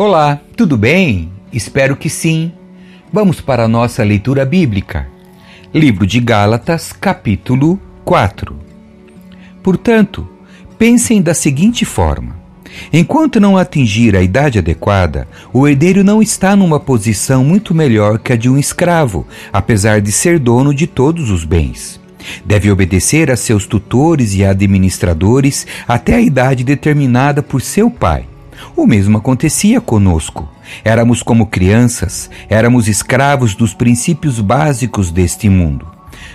Olá, tudo bem? Espero que sim. Vamos para a nossa leitura bíblica. Livro de Gálatas, capítulo 4. Portanto, pensem da seguinte forma: enquanto não atingir a idade adequada, o herdeiro não está numa posição muito melhor que a de um escravo, apesar de ser dono de todos os bens. Deve obedecer a seus tutores e administradores até a idade determinada por seu pai. O mesmo acontecia conosco. Éramos como crianças, éramos escravos dos princípios básicos deste mundo.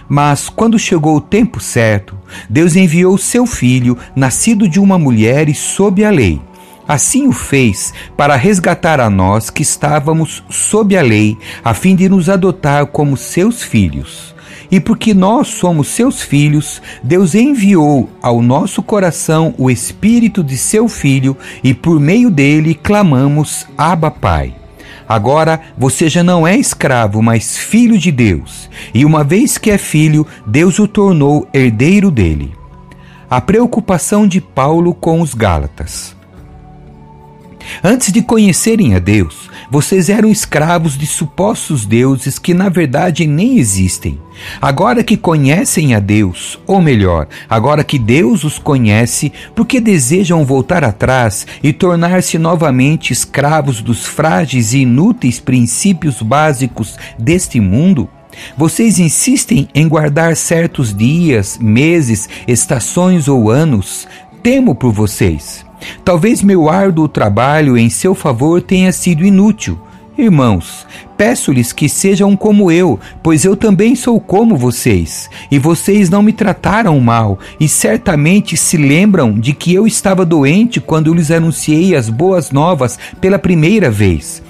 Mas, quando chegou o tempo certo, Deus enviou seu filho, nascido de uma mulher e sob a lei. Assim o fez para resgatar a nós que estávamos sob a lei, a fim de nos adotar como seus filhos. E porque nós somos seus filhos, Deus enviou ao nosso coração o Espírito de seu Filho e por meio dele clamamos: Abba, Pai. Agora você já não é escravo, mas filho de Deus. E uma vez que é filho, Deus o tornou herdeiro dele. A preocupação de Paulo com os Gálatas. Antes de conhecerem a Deus, vocês eram escravos de supostos deuses que na verdade nem existem. Agora que conhecem a Deus, ou melhor, agora que Deus os conhece, porque desejam voltar atrás e tornar-se novamente escravos dos frágeis e inúteis princípios básicos deste mundo? Vocês insistem em guardar certos dias, meses, estações ou anos? Temo por vocês. Talvez meu árduo trabalho em seu favor tenha sido inútil. Irmãos, peço-lhes que sejam como eu, pois eu também sou como vocês, e vocês não me trataram mal, e certamente se lembram de que eu estava doente quando eu lhes anunciei as boas novas pela primeira vez.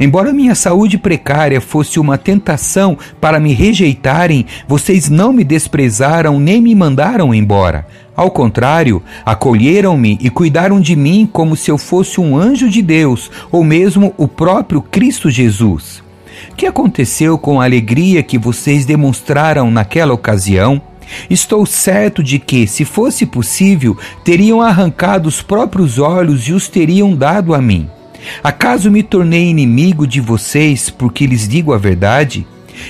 Embora minha saúde precária fosse uma tentação para me rejeitarem, vocês não me desprezaram nem me mandaram embora. Ao contrário, acolheram-me e cuidaram de mim como se eu fosse um anjo de Deus, ou mesmo o próprio Cristo Jesus. O que aconteceu com a alegria que vocês demonstraram naquela ocasião? Estou certo de que, se fosse possível, teriam arrancado os próprios olhos e os teriam dado a mim. Acaso me tornei inimigo de vocês porque lhes digo a verdade?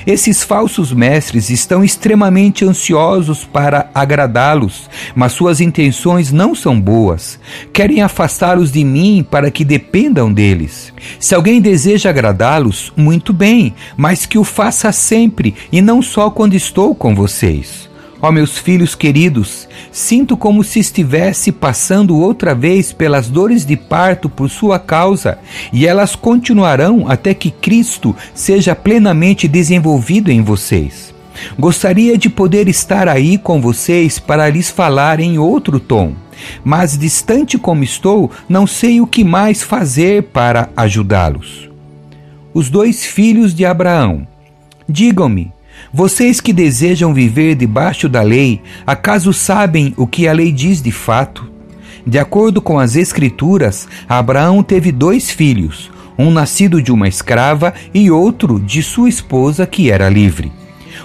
Esses falsos mestres estão extremamente ansiosos para agradá-los, mas suas intenções não são boas. Querem afastá-los de mim para que dependam deles. Se alguém deseja agradá-los, muito bem, mas que o faça sempre e não só quando estou com vocês. Ó meus filhos queridos, sinto como se estivesse passando outra vez pelas dores de parto por sua causa, e elas continuarão até que Cristo seja plenamente desenvolvido em vocês. Gostaria de poder estar aí com vocês para lhes falar em outro tom, mas distante como estou, não sei o que mais fazer para ajudá-los. Os dois filhos de Abraão. Digam-me, vocês que desejam viver debaixo da lei, acaso sabem o que a lei diz de fato? De acordo com as Escrituras, Abraão teve dois filhos, um nascido de uma escrava e outro de sua esposa que era livre.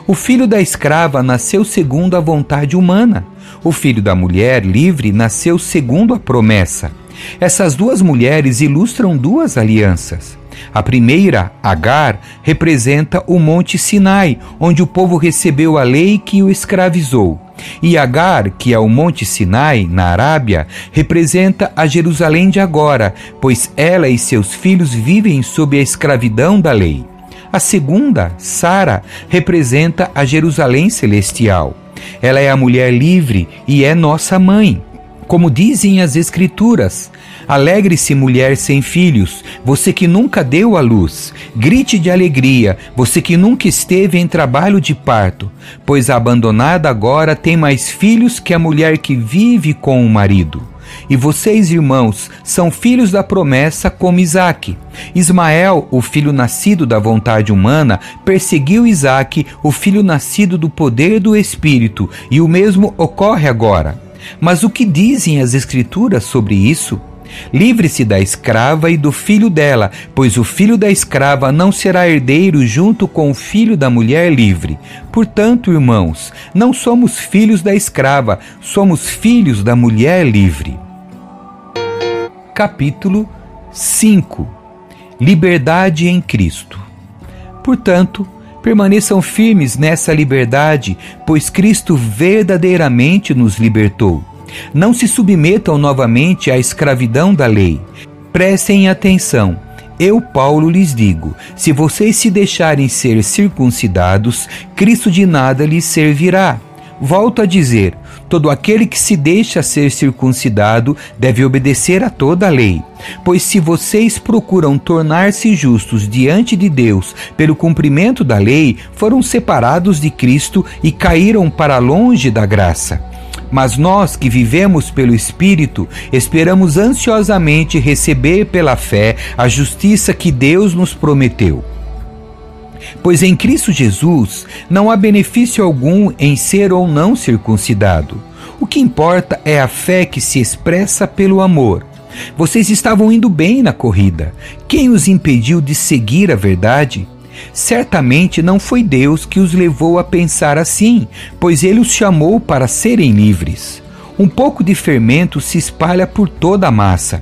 O filho da escrava nasceu segundo a vontade humana. O filho da mulher livre nasceu segundo a promessa. Essas duas mulheres ilustram duas alianças. A primeira, Agar, representa o Monte Sinai, onde o povo recebeu a lei que o escravizou. E Agar, que é o Monte Sinai, na Arábia, representa a Jerusalém de agora, pois ela e seus filhos vivem sob a escravidão da lei. A segunda, Sara, representa a Jerusalém celestial. Ela é a mulher livre e é nossa mãe. Como dizem as Escrituras, Alegre-se, mulher sem filhos, você que nunca deu à luz. Grite de alegria, você que nunca esteve em trabalho de parto, pois a abandonada agora tem mais filhos que a mulher que vive com o marido. E vocês, irmãos, são filhos da promessa como Isaque. Ismael, o filho nascido da vontade humana, perseguiu Isaque, o filho nascido do poder do Espírito, e o mesmo ocorre agora. Mas o que dizem as Escrituras sobre isso? Livre-se da escrava e do filho dela, pois o filho da escrava não será herdeiro junto com o filho da mulher livre. Portanto, irmãos, não somos filhos da escrava, somos filhos da mulher livre. Capítulo 5 liberdade em Cristo. Portanto, permaneçam firmes nessa liberdade, pois Cristo verdadeiramente nos libertou. Não se submetam novamente à escravidão da lei. Prestem atenção. Eu, Paulo, lhes digo: se vocês se deixarem ser circuncidados, Cristo de nada lhes servirá. Volto a dizer: todo aquele que se deixa ser circuncidado deve obedecer a toda a lei. Pois se vocês procuram tornar-se justos diante de Deus pelo cumprimento da lei, foram separados de Cristo e caíram para longe da graça. Mas nós que vivemos pelo Espírito, esperamos ansiosamente receber pela fé a justiça que Deus nos prometeu. Pois em Cristo Jesus não há benefício algum em ser ou não circuncidado. O que importa é a fé que se expressa pelo amor. Vocês estavam indo bem na corrida. Quem os impediu de seguir a verdade? Certamente não foi Deus que os levou a pensar assim, pois ele os chamou para serem livres. Um pouco de fermento se espalha por toda a massa.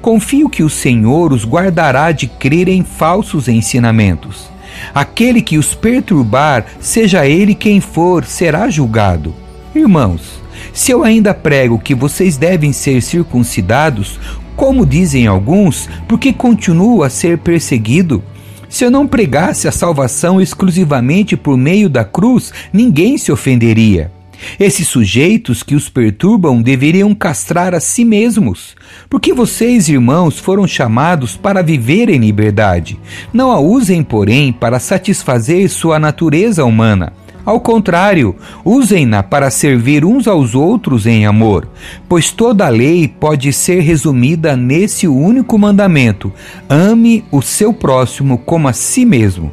Confio que o Senhor os guardará de crer em falsos ensinamentos. Aquele que os perturbar, seja ele quem for, será julgado. Irmãos, se eu ainda prego que vocês devem ser circuncidados, como dizem alguns, porque continuo a ser perseguido? Se eu não pregasse a salvação exclusivamente por meio da cruz, ninguém se ofenderia. Esses sujeitos que os perturbam deveriam castrar a si mesmos, porque vocês, irmãos, foram chamados para viver em liberdade. Não a usem, porém, para satisfazer sua natureza humana. Ao contrário, usem-na para servir uns aos outros em amor, pois toda a lei pode ser resumida nesse único mandamento: ame o seu próximo como a si mesmo.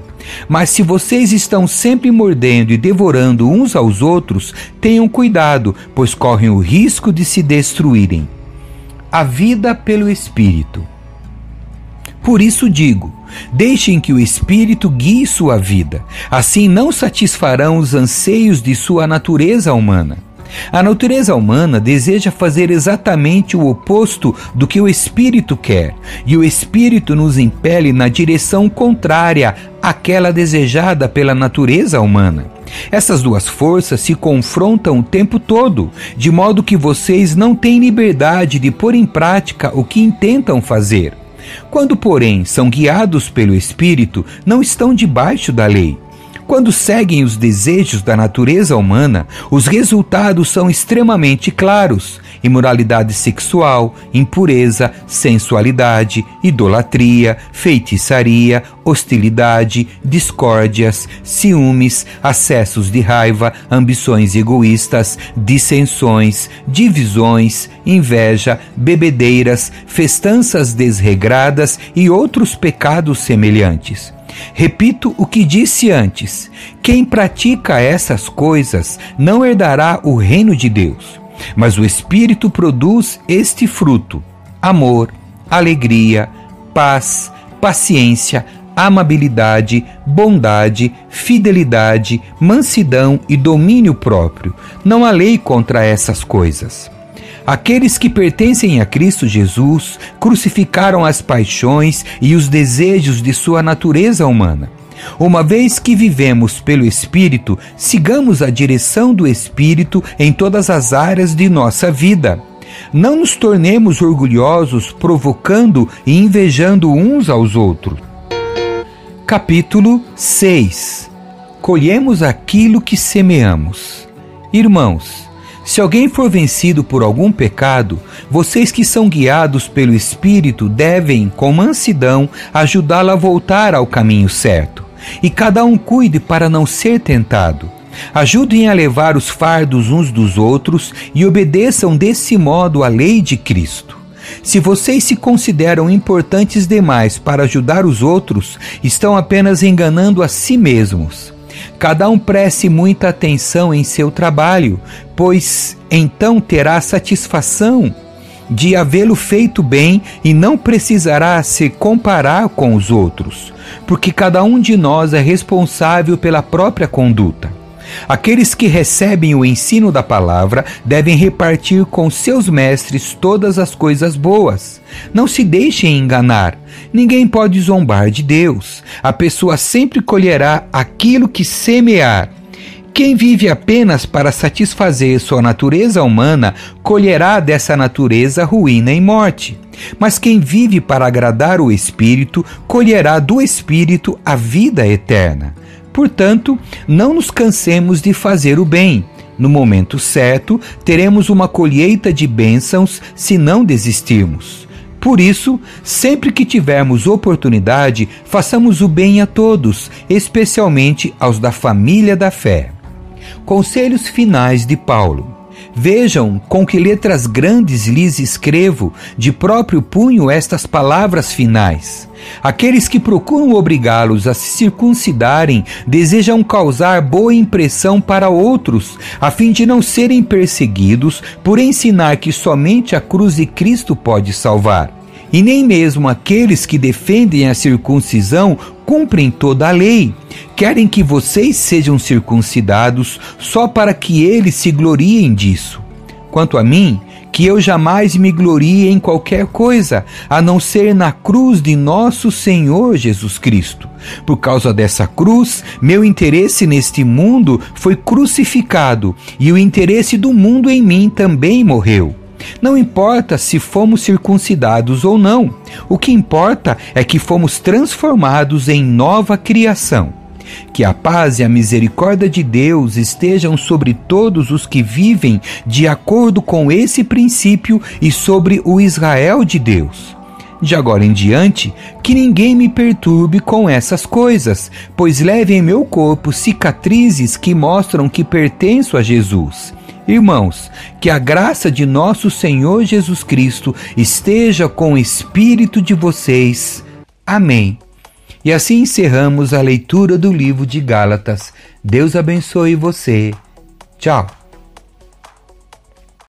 Mas se vocês estão sempre mordendo e devorando uns aos outros, tenham cuidado, pois correm o risco de se destruírem. A vida pelo Espírito. Por isso digo: deixem que o Espírito guie sua vida, assim não satisfarão os anseios de sua natureza humana. A natureza humana deseja fazer exatamente o oposto do que o espírito quer, e o espírito nos impele na direção contrária àquela desejada pela natureza humana. Essas duas forças se confrontam o tempo todo, de modo que vocês não têm liberdade de pôr em prática o que intentam fazer. Quando, porém, são guiados pelo Espírito, não estão debaixo da lei. Quando seguem os desejos da natureza humana, os resultados são extremamente claros: imoralidade sexual, impureza, sensualidade, idolatria, feitiçaria, hostilidade, discórdias, ciúmes, acessos de raiva, ambições egoístas, dissensões, divisões, inveja, bebedeiras, festanças desregradas e outros pecados semelhantes. Repito o que disse antes: quem pratica essas coisas não herdará o reino de Deus. Mas o Espírito produz este fruto: amor, alegria, paz, paciência, amabilidade, bondade, fidelidade, mansidão e domínio próprio. Não há lei contra essas coisas. Aqueles que pertencem a Cristo Jesus crucificaram as paixões e os desejos de sua natureza humana. Uma vez que vivemos pelo Espírito, sigamos a direção do Espírito em todas as áreas de nossa vida. Não nos tornemos orgulhosos, provocando e invejando uns aos outros. Capítulo 6 Colhemos aquilo que semeamos. Irmãos, se alguém for vencido por algum pecado, vocês que são guiados pelo Espírito devem, com mansidão, ajudá-lo a voltar ao caminho certo. E cada um cuide para não ser tentado. Ajudem a levar os fardos uns dos outros e obedeçam desse modo à lei de Cristo. Se vocês se consideram importantes demais para ajudar os outros, estão apenas enganando a si mesmos. Cada um preste muita atenção em seu trabalho, pois então terá satisfação de havê-lo feito bem e não precisará se comparar com os outros, porque cada um de nós é responsável pela própria conduta. Aqueles que recebem o ensino da palavra devem repartir com seus mestres todas as coisas boas. Não se deixem enganar. Ninguém pode zombar de Deus. A pessoa sempre colherá aquilo que semear. Quem vive apenas para satisfazer sua natureza humana colherá dessa natureza ruína e morte. Mas quem vive para agradar o Espírito colherá do Espírito a vida eterna. Portanto, não nos cansemos de fazer o bem. No momento certo, teremos uma colheita de bênçãos se não desistirmos. Por isso, sempre que tivermos oportunidade, façamos o bem a todos, especialmente aos da família da fé. Conselhos finais de Paulo. Vejam com que letras grandes lhes escrevo, de próprio punho, estas palavras finais. Aqueles que procuram obrigá-los a se circuncidarem desejam causar boa impressão para outros, a fim de não serem perseguidos por ensinar que somente a cruz de Cristo pode salvar. E nem mesmo aqueles que defendem a circuncisão cumprem toda a lei. Querem que vocês sejam circuncidados só para que eles se gloriem disso. Quanto a mim, que eu jamais me glorie em qualquer coisa, a não ser na cruz de nosso Senhor Jesus Cristo. Por causa dessa cruz, meu interesse neste mundo foi crucificado e o interesse do mundo em mim também morreu. Não importa se fomos circuncidados ou não, o que importa é que fomos transformados em nova criação. Que a paz e a misericórdia de Deus estejam sobre todos os que vivem de acordo com esse princípio e sobre o Israel de Deus. De agora em diante, que ninguém me perturbe com essas coisas, pois leve em meu corpo cicatrizes que mostram que pertenço a Jesus Irmãos, que a graça de nosso Senhor Jesus Cristo esteja com o espírito de vocês. Amém. E assim encerramos a leitura do livro de Gálatas. Deus abençoe você. Tchau.